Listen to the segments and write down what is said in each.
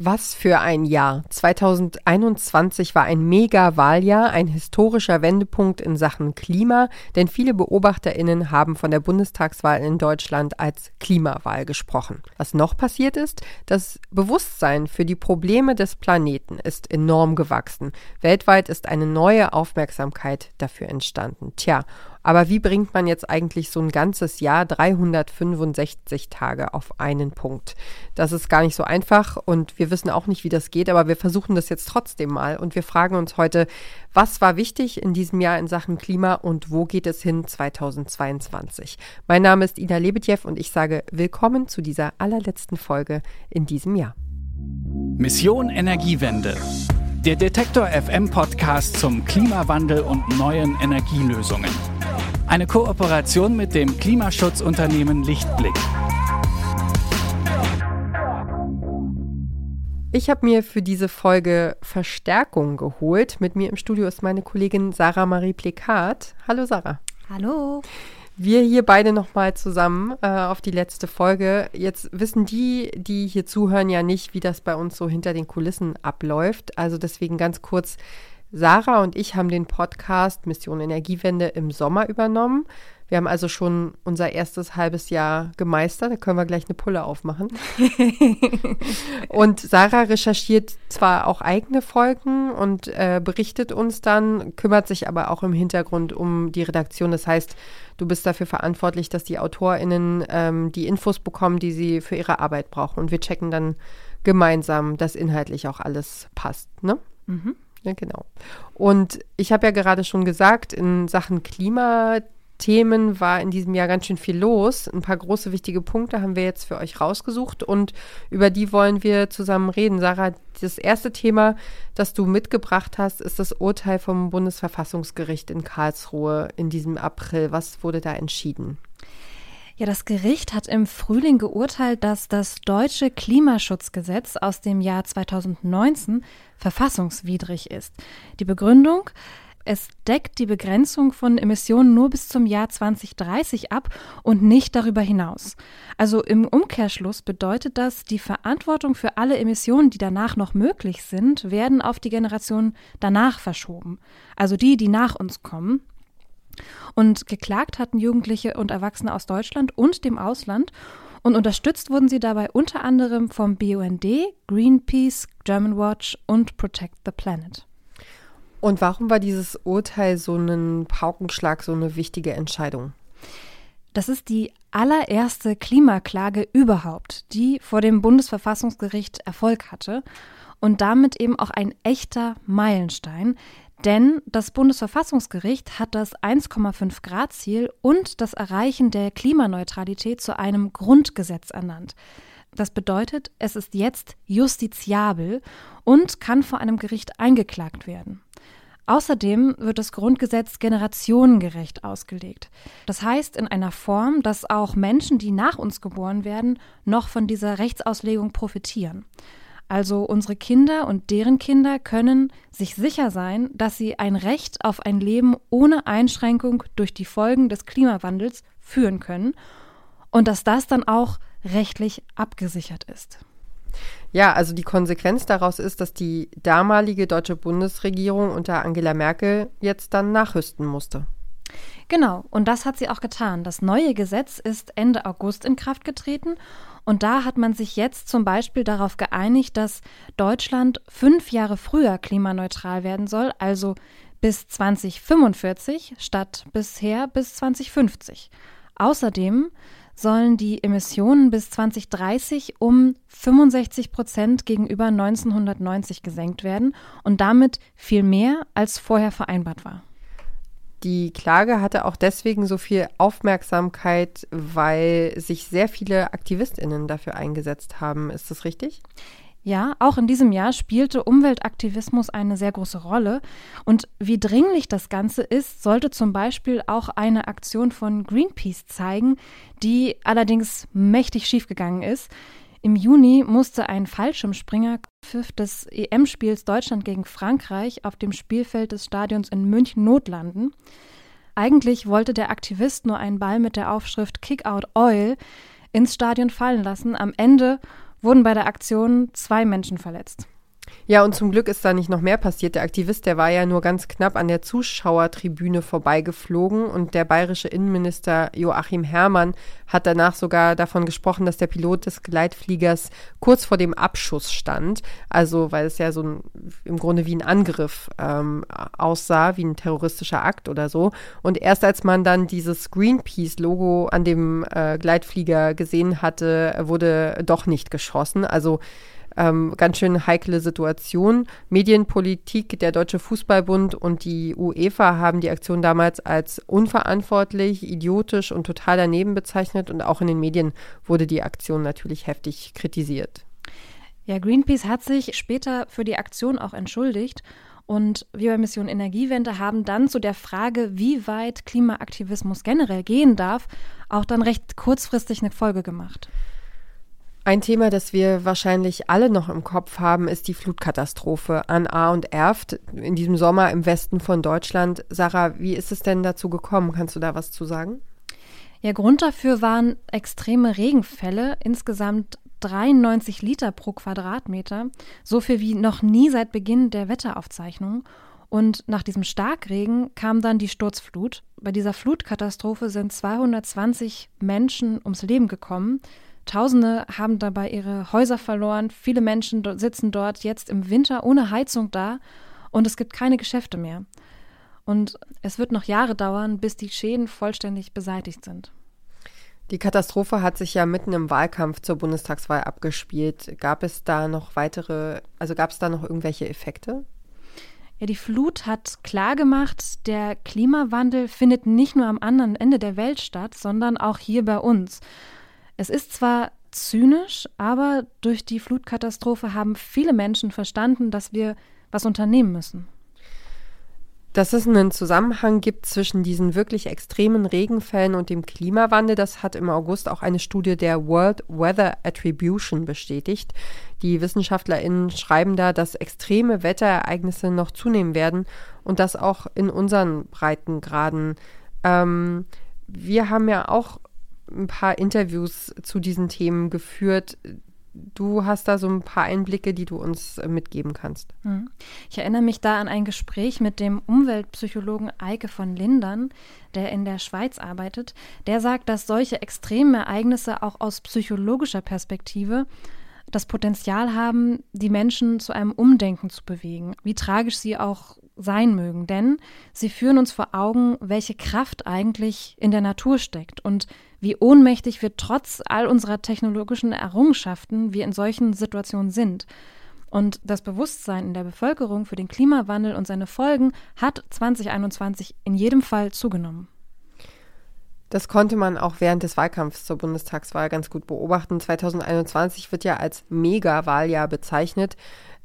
Was für ein Jahr. 2021 war ein Mega-Wahljahr, ein historischer Wendepunkt in Sachen Klima, denn viele BeobachterInnen haben von der Bundestagswahl in Deutschland als Klimawahl gesprochen. Was noch passiert ist, das Bewusstsein für die Probleme des Planeten ist enorm gewachsen. Weltweit ist eine neue Aufmerksamkeit dafür entstanden. Tja, aber wie bringt man jetzt eigentlich so ein ganzes Jahr 365 Tage auf einen Punkt? Das ist gar nicht so einfach und wir wissen auch nicht, wie das geht, aber wir versuchen das jetzt trotzdem mal und wir fragen uns heute, was war wichtig in diesem Jahr in Sachen Klima und wo geht es hin 2022? Mein Name ist Ina Lebetjew und ich sage willkommen zu dieser allerletzten Folge in diesem Jahr. Mission Energiewende. Der Detektor FM Podcast zum Klimawandel und neuen Energielösungen. Eine Kooperation mit dem Klimaschutzunternehmen Lichtblick. Ich habe mir für diese Folge Verstärkung geholt. Mit mir im Studio ist meine Kollegin Sarah Marie Plekat. Hallo Sarah. Hallo. Wir hier beide nochmal zusammen äh, auf die letzte Folge. Jetzt wissen die, die hier zuhören, ja nicht, wie das bei uns so hinter den Kulissen abläuft. Also deswegen ganz kurz Sarah und ich haben den Podcast Mission Energiewende im Sommer übernommen. Wir haben also schon unser erstes halbes Jahr gemeistert. Da können wir gleich eine Pulle aufmachen. und Sarah recherchiert zwar auch eigene Folgen und äh, berichtet uns dann, kümmert sich aber auch im Hintergrund um die Redaktion. Das heißt, du bist dafür verantwortlich, dass die AutorInnen ähm, die Infos bekommen, die sie für ihre Arbeit brauchen. Und wir checken dann gemeinsam, dass inhaltlich auch alles passt. Ne? Mhm. Ja, genau. Und ich habe ja gerade schon gesagt, in Sachen Klimathemen war in diesem Jahr ganz schön viel los. Ein paar große wichtige Punkte haben wir jetzt für euch rausgesucht und über die wollen wir zusammen reden. Sarah, das erste Thema, das du mitgebracht hast, ist das Urteil vom Bundesverfassungsgericht in Karlsruhe in diesem April. Was wurde da entschieden? Ja, das Gericht hat im Frühling geurteilt, dass das deutsche Klimaschutzgesetz aus dem Jahr 2019 verfassungswidrig ist. Die Begründung, es deckt die Begrenzung von Emissionen nur bis zum Jahr 2030 ab und nicht darüber hinaus. Also im Umkehrschluss bedeutet das, die Verantwortung für alle Emissionen, die danach noch möglich sind, werden auf die Generation danach verschoben. Also die, die nach uns kommen. Und geklagt hatten Jugendliche und Erwachsene aus Deutschland und dem Ausland. Und unterstützt wurden sie dabei unter anderem vom BUND, Greenpeace, German Watch und Protect the Planet. Und warum war dieses Urteil so ein Paukenschlag, so eine wichtige Entscheidung? Das ist die allererste Klimaklage überhaupt, die vor dem Bundesverfassungsgericht Erfolg hatte und damit eben auch ein echter Meilenstein, denn das Bundesverfassungsgericht hat das 1,5 Grad Ziel und das Erreichen der Klimaneutralität zu einem Grundgesetz ernannt. Das bedeutet, es ist jetzt justiziabel und kann vor einem Gericht eingeklagt werden. Außerdem wird das Grundgesetz generationengerecht ausgelegt. Das heißt in einer Form, dass auch Menschen, die nach uns geboren werden, noch von dieser Rechtsauslegung profitieren. Also unsere Kinder und deren Kinder können sich sicher sein, dass sie ein Recht auf ein Leben ohne Einschränkung durch die Folgen des Klimawandels führen können und dass das dann auch rechtlich abgesichert ist. Ja, also die Konsequenz daraus ist, dass die damalige deutsche Bundesregierung unter Angela Merkel jetzt dann nachrüsten musste. Genau, und das hat sie auch getan. Das neue Gesetz ist Ende August in Kraft getreten und da hat man sich jetzt zum Beispiel darauf geeinigt, dass Deutschland fünf Jahre früher klimaneutral werden soll, also bis 2045 statt bisher bis 2050. Außerdem sollen die Emissionen bis 2030 um 65 Prozent gegenüber 1990 gesenkt werden und damit viel mehr als vorher vereinbart war. Die Klage hatte auch deswegen so viel Aufmerksamkeit, weil sich sehr viele Aktivistinnen dafür eingesetzt haben. Ist das richtig? Ja, auch in diesem Jahr spielte Umweltaktivismus eine sehr große Rolle. Und wie dringlich das Ganze ist, sollte zum Beispiel auch eine Aktion von Greenpeace zeigen, die allerdings mächtig schiefgegangen ist. Im Juni musste ein Fallschirmspringer Pfiff des EM-Spiels Deutschland gegen Frankreich auf dem Spielfeld des Stadions in München notlanden. Eigentlich wollte der Aktivist nur einen Ball mit der Aufschrift Kick Out Oil ins Stadion fallen lassen. Am Ende wurden bei der Aktion zwei Menschen verletzt. Ja, und zum Glück ist da nicht noch mehr passiert. Der Aktivist, der war ja nur ganz knapp an der Zuschauertribüne vorbeigeflogen und der bayerische Innenminister Joachim Herrmann hat danach sogar davon gesprochen, dass der Pilot des Gleitfliegers kurz vor dem Abschuss stand. Also, weil es ja so ein, im Grunde wie ein Angriff ähm, aussah, wie ein terroristischer Akt oder so. Und erst als man dann dieses Greenpeace-Logo an dem äh, Gleitflieger gesehen hatte, wurde doch nicht geschossen. Also, ähm, ganz schön heikle Situation. Medienpolitik, der Deutsche Fußballbund und die UEFA haben die Aktion damals als unverantwortlich, idiotisch und total daneben bezeichnet und auch in den Medien wurde die Aktion natürlich heftig kritisiert. Ja, Greenpeace hat sich später für die Aktion auch entschuldigt. Und wir bei Mission Energiewende haben dann zu der Frage, wie weit Klimaaktivismus generell gehen darf, auch dann recht kurzfristig eine Folge gemacht. Ein Thema, das wir wahrscheinlich alle noch im Kopf haben, ist die Flutkatastrophe an A und Erft in diesem Sommer im Westen von Deutschland. Sarah, wie ist es denn dazu gekommen? Kannst du da was zu sagen? Ja, Grund dafür waren extreme Regenfälle, insgesamt 93 Liter pro Quadratmeter, so viel wie noch nie seit Beginn der Wetteraufzeichnung. Und nach diesem Starkregen kam dann die Sturzflut. Bei dieser Flutkatastrophe sind 220 Menschen ums Leben gekommen. Tausende haben dabei ihre Häuser verloren. Viele Menschen sitzen dort jetzt im Winter ohne Heizung da und es gibt keine Geschäfte mehr. Und es wird noch Jahre dauern, bis die Schäden vollständig beseitigt sind. Die Katastrophe hat sich ja mitten im Wahlkampf zur Bundestagswahl abgespielt. Gab es da noch weitere, also gab es da noch irgendwelche Effekte? Ja, die Flut hat klargemacht, der Klimawandel findet nicht nur am anderen Ende der Welt statt, sondern auch hier bei uns. Es ist zwar zynisch, aber durch die Flutkatastrophe haben viele Menschen verstanden, dass wir was unternehmen müssen. Dass es einen Zusammenhang gibt zwischen diesen wirklich extremen Regenfällen und dem Klimawandel, das hat im August auch eine Studie der World Weather Attribution bestätigt. Die WissenschaftlerInnen schreiben da, dass extreme Wetterereignisse noch zunehmen werden und das auch in unseren Breitengraden. Ähm, wir haben ja auch ein paar Interviews zu diesen Themen geführt. Du hast da so ein paar Einblicke, die du uns äh, mitgeben kannst. Hm. Ich erinnere mich da an ein Gespräch mit dem Umweltpsychologen Eike von Lindern, der in der Schweiz arbeitet. Der sagt, dass solche extremen Ereignisse auch aus psychologischer Perspektive das Potenzial haben, die Menschen zu einem Umdenken zu bewegen, wie tragisch sie auch sein mögen. Denn sie führen uns vor Augen, welche Kraft eigentlich in der Natur steckt und wie ohnmächtig wir trotz all unserer technologischen Errungenschaften wir in solchen Situationen sind. Und das Bewusstsein in der Bevölkerung für den Klimawandel und seine Folgen hat 2021 in jedem Fall zugenommen. Das konnte man auch während des Wahlkampfs zur Bundestagswahl ganz gut beobachten. 2021 wird ja als Mega-Wahljahr bezeichnet.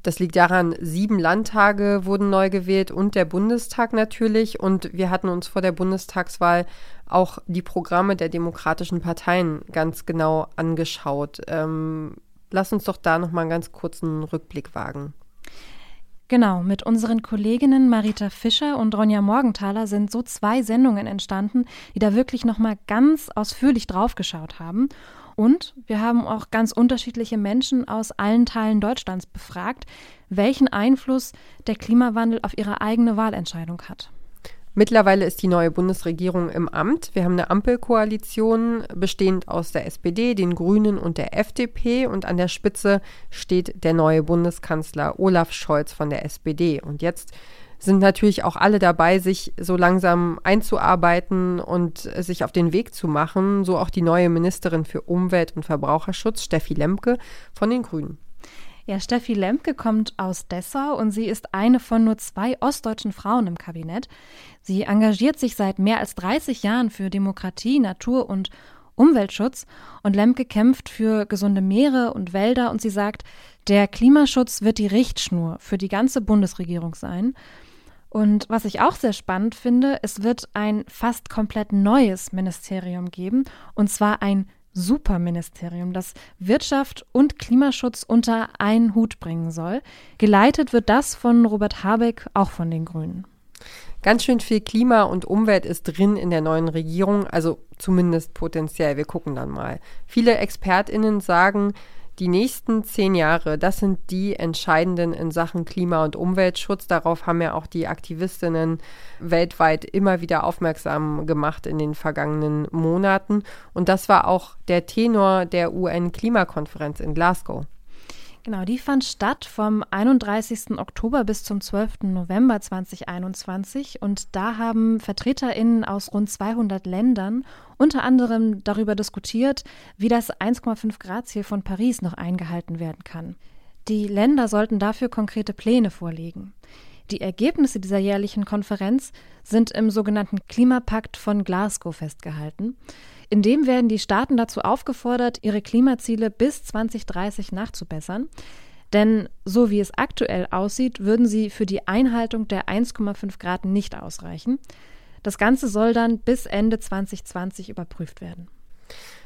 Das liegt daran, sieben Landtage wurden neu gewählt und der Bundestag natürlich. Und wir hatten uns vor der Bundestagswahl auch die Programme der demokratischen Parteien ganz genau angeschaut. Ähm, lass uns doch da nochmal einen ganz kurzen Rückblick wagen. Genau, mit unseren Kolleginnen Marita Fischer und Ronja Morgenthaler sind so zwei Sendungen entstanden, die da wirklich nochmal ganz ausführlich draufgeschaut haben. Und wir haben auch ganz unterschiedliche Menschen aus allen Teilen Deutschlands befragt, welchen Einfluss der Klimawandel auf ihre eigene Wahlentscheidung hat. Mittlerweile ist die neue Bundesregierung im Amt. Wir haben eine Ampelkoalition bestehend aus der SPD, den Grünen und der FDP. Und an der Spitze steht der neue Bundeskanzler Olaf Scholz von der SPD. Und jetzt sind natürlich auch alle dabei, sich so langsam einzuarbeiten und sich auf den Weg zu machen. So auch die neue Ministerin für Umwelt und Verbraucherschutz, Steffi Lemke von den Grünen. Ja, Steffi Lemke kommt aus Dessau und sie ist eine von nur zwei ostdeutschen Frauen im Kabinett. Sie engagiert sich seit mehr als 30 Jahren für Demokratie, Natur und Umweltschutz und Lemke kämpft für gesunde Meere und Wälder und sie sagt, der Klimaschutz wird die Richtschnur für die ganze Bundesregierung sein. Und was ich auch sehr spannend finde, es wird ein fast komplett neues Ministerium geben, und zwar ein Superministerium, das Wirtschaft und Klimaschutz unter einen Hut bringen soll. Geleitet wird das von Robert Habeck, auch von den Grünen. Ganz schön viel Klima und Umwelt ist drin in der neuen Regierung, also zumindest potenziell. Wir gucken dann mal. Viele ExpertInnen sagen, Die nächsten zehn Jahre, das sind die entscheidenden in Sachen Klima- und Umweltschutz. Darauf haben ja auch die Aktivistinnen weltweit immer wieder aufmerksam gemacht in den vergangenen Monaten. Und das war auch der Tenor der UN-Klimakonferenz in Glasgow. Genau, die fand statt vom 31. Oktober bis zum 12. November 2021 und da haben Vertreterinnen aus rund 200 Ländern unter anderem darüber diskutiert, wie das 1,5 Grad Ziel von Paris noch eingehalten werden kann. Die Länder sollten dafür konkrete Pläne vorlegen. Die Ergebnisse dieser jährlichen Konferenz sind im sogenannten Klimapakt von Glasgow festgehalten. In dem werden die Staaten dazu aufgefordert, ihre Klimaziele bis 2030 nachzubessern. Denn so wie es aktuell aussieht, würden sie für die Einhaltung der 1,5 Grad nicht ausreichen. Das Ganze soll dann bis Ende 2020 überprüft werden.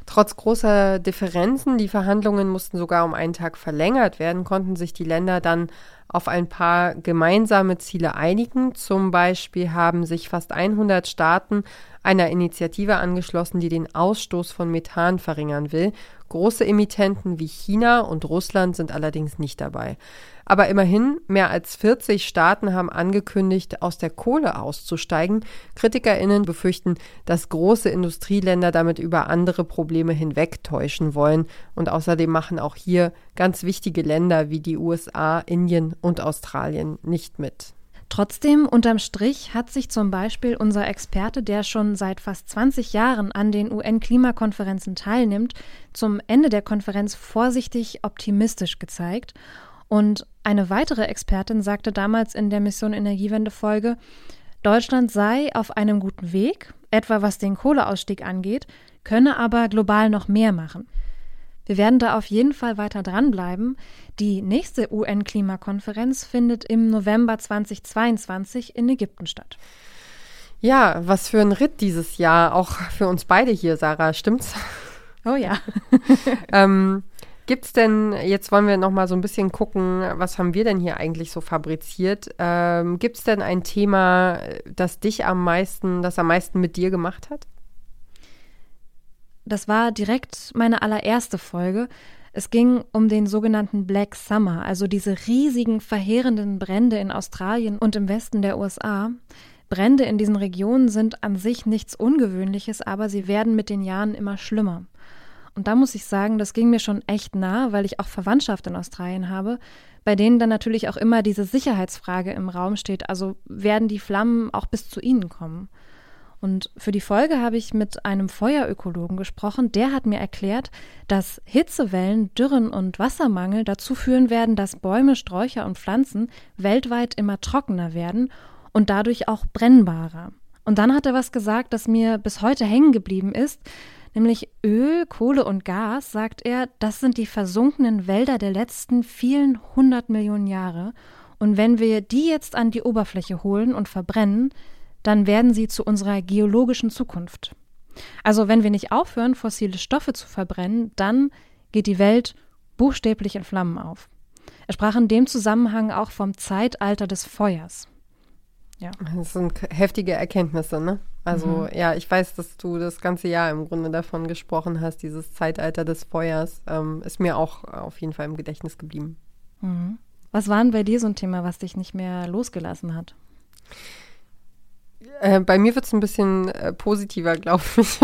Trotz großer Differenzen, die Verhandlungen mussten sogar um einen Tag verlängert werden, konnten sich die Länder dann auf ein paar gemeinsame Ziele einigen. Zum Beispiel haben sich fast 100 Staaten einer Initiative angeschlossen, die den Ausstoß von Methan verringern will. Große Emittenten wie China und Russland sind allerdings nicht dabei. Aber immerhin, mehr als 40 Staaten haben angekündigt, aus der Kohle auszusteigen. Kritikerinnen befürchten, dass große Industrieländer damit über andere Probleme hinwegtäuschen wollen. Und außerdem machen auch hier ganz wichtige Länder wie die USA, Indien und Australien nicht mit. Trotzdem, unterm Strich hat sich zum Beispiel unser Experte, der schon seit fast 20 Jahren an den UN-Klimakonferenzen teilnimmt, zum Ende der Konferenz vorsichtig optimistisch gezeigt und eine weitere Expertin sagte damals in der Mission Energiewende Folge, Deutschland sei auf einem guten Weg, etwa was den Kohleausstieg angeht, könne aber global noch mehr machen. Wir werden da auf jeden Fall weiter dranbleiben. Die nächste UN-Klimakonferenz findet im November 2022 in Ägypten statt. Ja, was für ein Ritt dieses Jahr, auch für uns beide hier, Sarah, stimmt's? Oh ja. ähm, Gibt es denn, jetzt wollen wir noch mal so ein bisschen gucken, was haben wir denn hier eigentlich so fabriziert? Ähm, Gibt es denn ein Thema, das dich am meisten, das am meisten mit dir gemacht hat? Das war direkt meine allererste Folge. Es ging um den sogenannten Black Summer, also diese riesigen, verheerenden Brände in Australien und im Westen der USA. Brände in diesen Regionen sind an sich nichts Ungewöhnliches, aber sie werden mit den Jahren immer schlimmer. Und da muss ich sagen, das ging mir schon echt nah, weil ich auch Verwandtschaft in Australien habe, bei denen dann natürlich auch immer diese Sicherheitsfrage im Raum steht. Also werden die Flammen auch bis zu ihnen kommen? Und für die Folge habe ich mit einem Feuerökologen gesprochen. Der hat mir erklärt, dass Hitzewellen, Dürren und Wassermangel dazu führen werden, dass Bäume, Sträucher und Pflanzen weltweit immer trockener werden und dadurch auch brennbarer. Und dann hat er was gesagt, das mir bis heute hängen geblieben ist nämlich Öl, Kohle und Gas, sagt er, das sind die versunkenen Wälder der letzten vielen hundert Millionen Jahre. Und wenn wir die jetzt an die Oberfläche holen und verbrennen, dann werden sie zu unserer geologischen Zukunft. Also wenn wir nicht aufhören, fossile Stoffe zu verbrennen, dann geht die Welt buchstäblich in Flammen auf. Er sprach in dem Zusammenhang auch vom Zeitalter des Feuers. Ja. Das sind heftige Erkenntnisse, ne? Also mhm. ja, ich weiß, dass du das ganze Jahr im Grunde davon gesprochen hast, dieses Zeitalter des Feuers. Ähm, ist mir auch auf jeden Fall im Gedächtnis geblieben. Mhm. Was war denn bei dir so ein Thema, was dich nicht mehr losgelassen hat? Äh, bei mir wird es ein bisschen äh, positiver, glaube ich.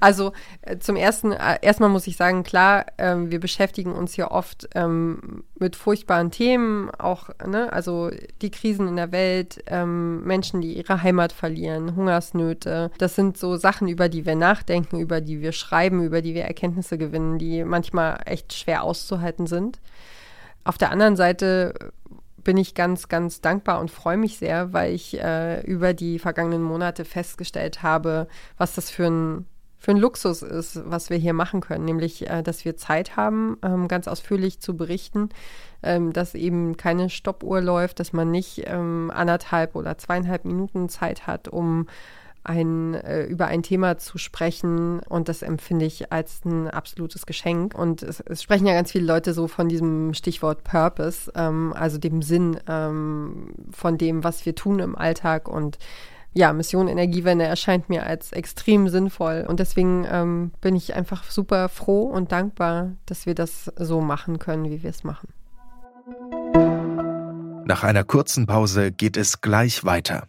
also äh, zum ersten, äh, erstmal muss ich sagen, klar, ähm, wir beschäftigen uns ja oft ähm, mit furchtbaren Themen, auch, ne, also die Krisen in der Welt, ähm, Menschen, die ihre Heimat verlieren, Hungersnöte. Das sind so Sachen, über die wir nachdenken, über die wir schreiben, über die wir Erkenntnisse gewinnen, die manchmal echt schwer auszuhalten sind. Auf der anderen Seite bin ich ganz, ganz dankbar und freue mich sehr, weil ich äh, über die vergangenen Monate festgestellt habe, was das für ein für ein Luxus ist, was wir hier machen können, nämlich, äh, dass wir Zeit haben, ähm, ganz ausführlich zu berichten, ähm, dass eben keine Stoppuhr läuft, dass man nicht ähm, anderthalb oder zweieinhalb Minuten Zeit hat, um ein, äh, über ein Thema zu sprechen. Und das empfinde ich als ein absolutes Geschenk. Und es, es sprechen ja ganz viele Leute so von diesem Stichwort Purpose, ähm, also dem Sinn ähm, von dem, was wir tun im Alltag und ja, Mission Energiewende erscheint mir als extrem sinnvoll. Und deswegen ähm, bin ich einfach super froh und dankbar, dass wir das so machen können, wie wir es machen. Nach einer kurzen Pause geht es gleich weiter.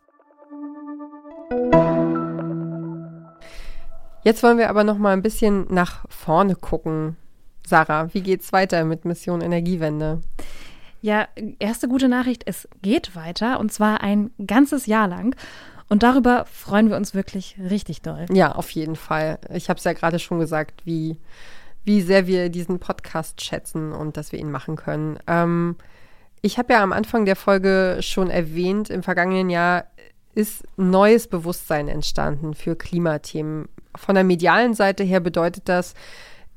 Jetzt wollen wir aber noch mal ein bisschen nach vorne gucken. Sarah, wie geht's weiter mit Mission Energiewende? Ja, erste gute Nachricht, es geht weiter und zwar ein ganzes Jahr lang. Und darüber freuen wir uns wirklich richtig doll. Ja, auf jeden Fall. Ich habe es ja gerade schon gesagt, wie, wie sehr wir diesen Podcast schätzen und dass wir ihn machen können. Ähm, ich habe ja am Anfang der Folge schon erwähnt, im vergangenen Jahr ist neues Bewusstsein entstanden für Klimathemen. Von der medialen Seite her bedeutet das,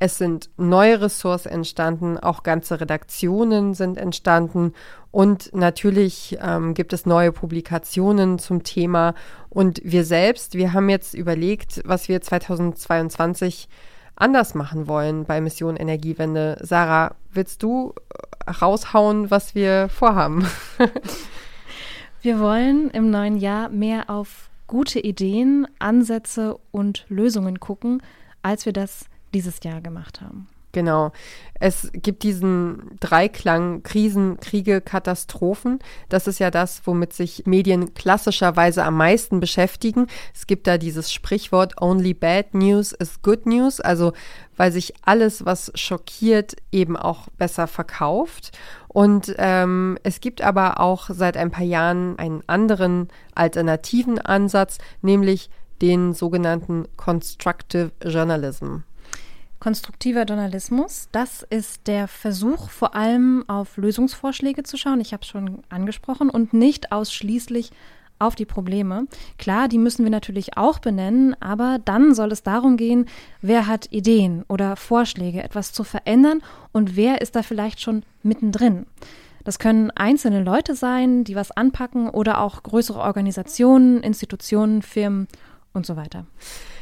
es sind neue Ressorts entstanden, auch ganze Redaktionen sind entstanden und natürlich ähm, gibt es neue Publikationen zum Thema. Und wir selbst, wir haben jetzt überlegt, was wir 2022 anders machen wollen bei Mission Energiewende. Sarah, willst du raushauen, was wir vorhaben? wir wollen im neuen Jahr mehr auf gute Ideen, Ansätze und Lösungen gucken, als wir das dieses Jahr gemacht haben. Genau. Es gibt diesen Dreiklang Krisen, Kriege, Katastrophen. Das ist ja das, womit sich Medien klassischerweise am meisten beschäftigen. Es gibt da dieses Sprichwort Only bad news is good news. Also weil sich alles, was schockiert, eben auch besser verkauft. Und ähm, es gibt aber auch seit ein paar Jahren einen anderen alternativen Ansatz, nämlich den sogenannten Constructive Journalism. Konstruktiver Journalismus, das ist der Versuch, vor allem auf Lösungsvorschläge zu schauen, ich habe es schon angesprochen, und nicht ausschließlich auf die Probleme. Klar, die müssen wir natürlich auch benennen, aber dann soll es darum gehen, wer hat Ideen oder Vorschläge, etwas zu verändern und wer ist da vielleicht schon mittendrin. Das können einzelne Leute sein, die was anpacken oder auch größere Organisationen, Institutionen, Firmen und so weiter.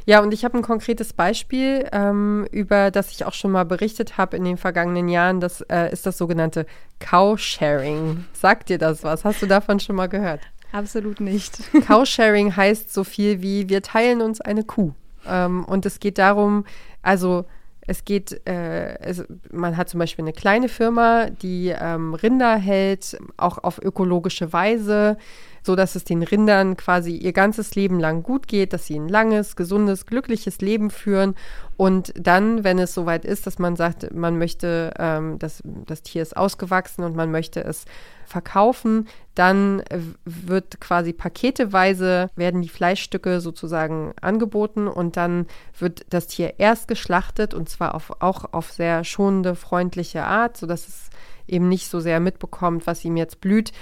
Ja, und ich habe ein konkretes Beispiel, ähm, über das ich auch schon mal berichtet habe in den vergangenen Jahren. Das äh, ist das sogenannte Cowsharing. Sagt dir das was? Hast du davon schon mal gehört? Absolut nicht. Cowsharing heißt so viel wie wir teilen uns eine Kuh. Ähm, und es geht darum, also es geht, äh, es, man hat zum Beispiel eine kleine Firma, die ähm, Rinder hält, auch auf ökologische Weise so dass es den Rindern quasi ihr ganzes Leben lang gut geht, dass sie ein langes, gesundes, glückliches Leben führen. Und dann, wenn es soweit ist, dass man sagt, man möchte, ähm, das, das Tier ist ausgewachsen und man möchte es verkaufen, dann wird quasi paketeweise werden die Fleischstücke sozusagen angeboten und dann wird das Tier erst geschlachtet und zwar auf, auch auf sehr schonende, freundliche Art, sodass es eben nicht so sehr mitbekommt, was ihm jetzt blüht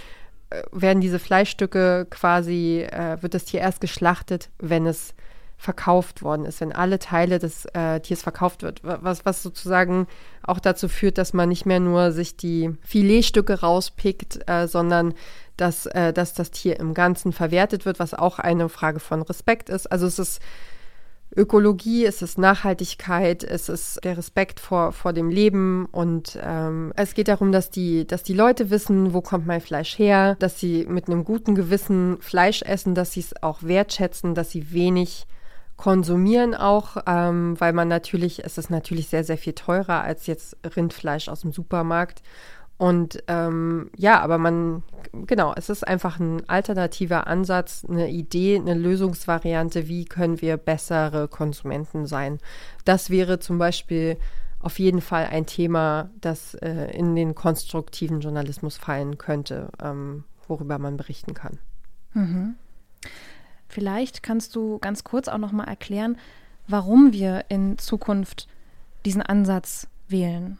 werden diese Fleischstücke quasi, äh, wird das Tier erst geschlachtet, wenn es verkauft worden ist, wenn alle Teile des äh, Tiers verkauft wird, was, was sozusagen auch dazu führt, dass man nicht mehr nur sich die Filetstücke rauspickt, äh, sondern dass, äh, dass das Tier im Ganzen verwertet wird, was auch eine Frage von Respekt ist. Also es ist Ökologie, es ist Nachhaltigkeit, es ist der Respekt vor, vor dem Leben und ähm, es geht darum, dass die, dass die Leute wissen, wo kommt mein Fleisch her, dass sie mit einem guten Gewissen Fleisch essen, dass sie es auch wertschätzen, dass sie wenig konsumieren auch, ähm, weil man natürlich, es ist natürlich sehr, sehr viel teurer als jetzt Rindfleisch aus dem Supermarkt. Und ähm, ja, aber man, genau, es ist einfach ein alternativer Ansatz, eine Idee, eine Lösungsvariante, wie können wir bessere Konsumenten sein. Das wäre zum Beispiel auf jeden Fall ein Thema, das äh, in den konstruktiven Journalismus fallen könnte, ähm, worüber man berichten kann. Mhm. Vielleicht kannst du ganz kurz auch noch mal erklären, warum wir in Zukunft diesen Ansatz wählen.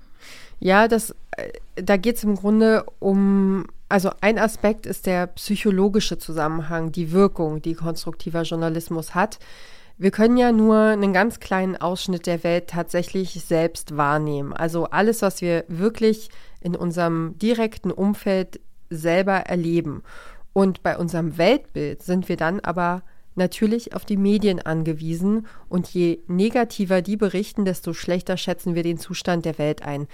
Ja, das, äh, da geht es im Grunde um, also ein Aspekt ist der psychologische Zusammenhang, die Wirkung, die konstruktiver Journalismus hat. Wir können ja nur einen ganz kleinen Ausschnitt der Welt tatsächlich selbst wahrnehmen. Also alles, was wir wirklich in unserem direkten Umfeld selber erleben. Und bei unserem Weltbild sind wir dann aber natürlich auf die Medien angewiesen und je negativer die berichten, desto schlechter schätzen wir den Zustand der Welt ein.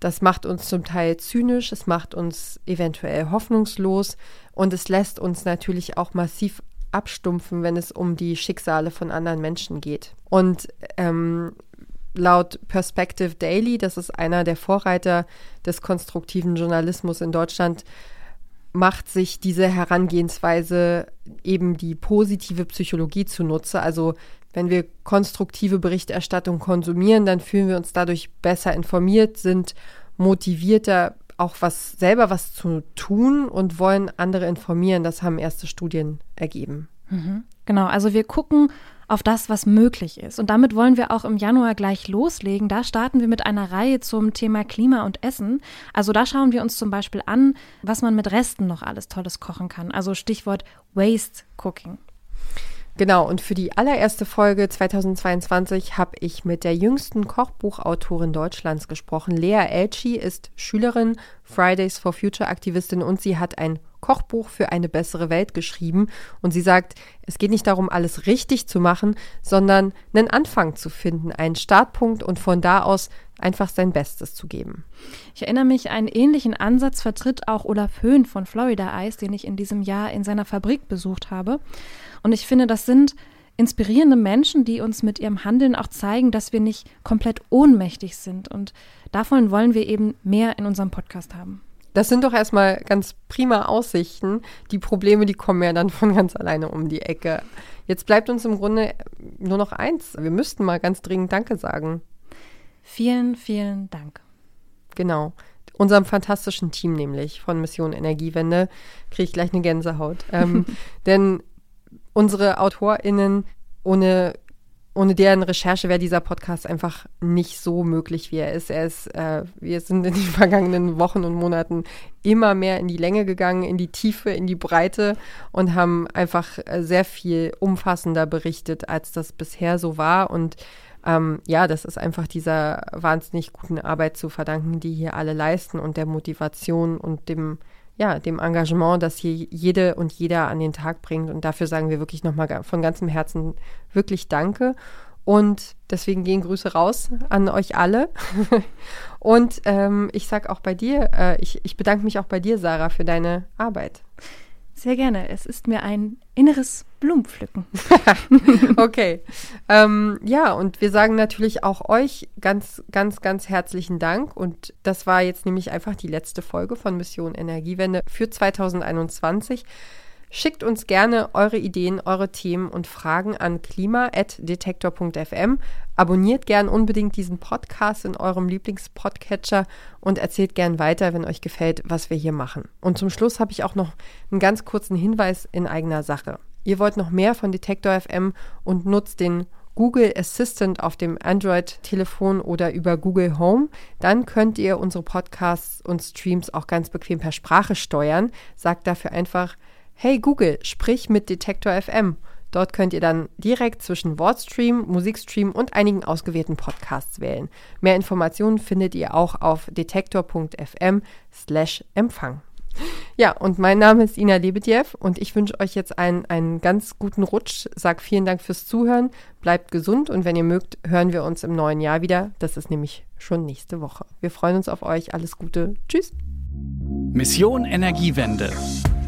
Das macht uns zum Teil zynisch, es macht uns eventuell hoffnungslos und es lässt uns natürlich auch massiv abstumpfen, wenn es um die Schicksale von anderen Menschen geht. Und ähm, laut Perspective Daily, das ist einer der Vorreiter des konstruktiven Journalismus in Deutschland, macht sich diese Herangehensweise eben die positive Psychologie zunutze. Also wenn wir konstruktive Berichterstattung konsumieren, dann fühlen wir uns dadurch besser informiert, sind motivierter, auch was selber was zu tun und wollen andere informieren. Das haben erste Studien ergeben. Mhm. Genau, also wir gucken auf das, was möglich ist. Und damit wollen wir auch im Januar gleich loslegen. Da starten wir mit einer Reihe zum Thema Klima und Essen. Also da schauen wir uns zum Beispiel an, was man mit Resten noch alles Tolles kochen kann. Also Stichwort Waste Cooking. Genau, und für die allererste Folge 2022 habe ich mit der jüngsten Kochbuchautorin Deutschlands gesprochen. Lea Elchi ist Schülerin, Fridays for Future Aktivistin und sie hat ein Kochbuch für eine bessere Welt geschrieben. Und sie sagt, es geht nicht darum, alles richtig zu machen, sondern einen Anfang zu finden, einen Startpunkt und von da aus einfach sein Bestes zu geben. Ich erinnere mich, einen ähnlichen Ansatz vertritt auch Olaf Höhn von Florida Eis, den ich in diesem Jahr in seiner Fabrik besucht habe. Und ich finde, das sind inspirierende Menschen, die uns mit ihrem Handeln auch zeigen, dass wir nicht komplett ohnmächtig sind. Und davon wollen wir eben mehr in unserem Podcast haben. Das sind doch erstmal ganz prima Aussichten. Die Probleme, die kommen ja dann von ganz alleine um die Ecke. Jetzt bleibt uns im Grunde nur noch eins. Wir müssten mal ganz dringend Danke sagen. Vielen, vielen Dank. Genau. Unserem fantastischen Team nämlich von Mission Energiewende kriege ich gleich eine Gänsehaut. Ähm, denn unsere AutorInnen, ohne, ohne deren Recherche wäre dieser Podcast einfach nicht so möglich, wie er ist. Er ist, äh, wir sind in den vergangenen Wochen und Monaten immer mehr in die Länge gegangen, in die Tiefe, in die Breite und haben einfach äh, sehr viel umfassender berichtet, als das bisher so war. Und ähm, ja, das ist einfach dieser wahnsinnig guten Arbeit zu verdanken, die hier alle leisten und der Motivation und dem ja, dem Engagement, das hier jede und jeder an den Tag bringt. Und dafür sagen wir wirklich nochmal von ganzem Herzen wirklich Danke. Und deswegen gehen Grüße raus an euch alle. und ähm, ich sage auch bei dir, äh, ich, ich bedanke mich auch bei dir, Sarah, für deine Arbeit. Sehr gerne. Es ist mir ein inneres Blumenpflücken. okay. Ähm, ja, und wir sagen natürlich auch euch ganz, ganz, ganz herzlichen Dank. Und das war jetzt nämlich einfach die letzte Folge von Mission Energiewende für 2021. Schickt uns gerne eure Ideen, eure Themen und Fragen an klima.detektor.fm. Abonniert gern unbedingt diesen Podcast in eurem Lieblingspodcatcher und erzählt gern weiter, wenn euch gefällt, was wir hier machen. Und zum Schluss habe ich auch noch einen ganz kurzen Hinweis in eigener Sache. Ihr wollt noch mehr von Detektor FM und nutzt den Google Assistant auf dem Android-Telefon oder über Google Home, dann könnt ihr unsere Podcasts und Streams auch ganz bequem per Sprache steuern. Sagt dafür einfach Hey Google, sprich mit Detektor FM. Dort könnt ihr dann direkt zwischen Wortstream, Musikstream und einigen ausgewählten Podcasts wählen. Mehr Informationen findet ihr auch auf detektor.fm slash Empfang. Ja, und mein Name ist Ina Lebedjew und ich wünsche euch jetzt einen, einen ganz guten Rutsch. Sag vielen Dank fürs Zuhören, bleibt gesund und wenn ihr mögt, hören wir uns im neuen Jahr wieder. Das ist nämlich schon nächste Woche. Wir freuen uns auf euch. Alles Gute. Tschüss. Mission Energiewende.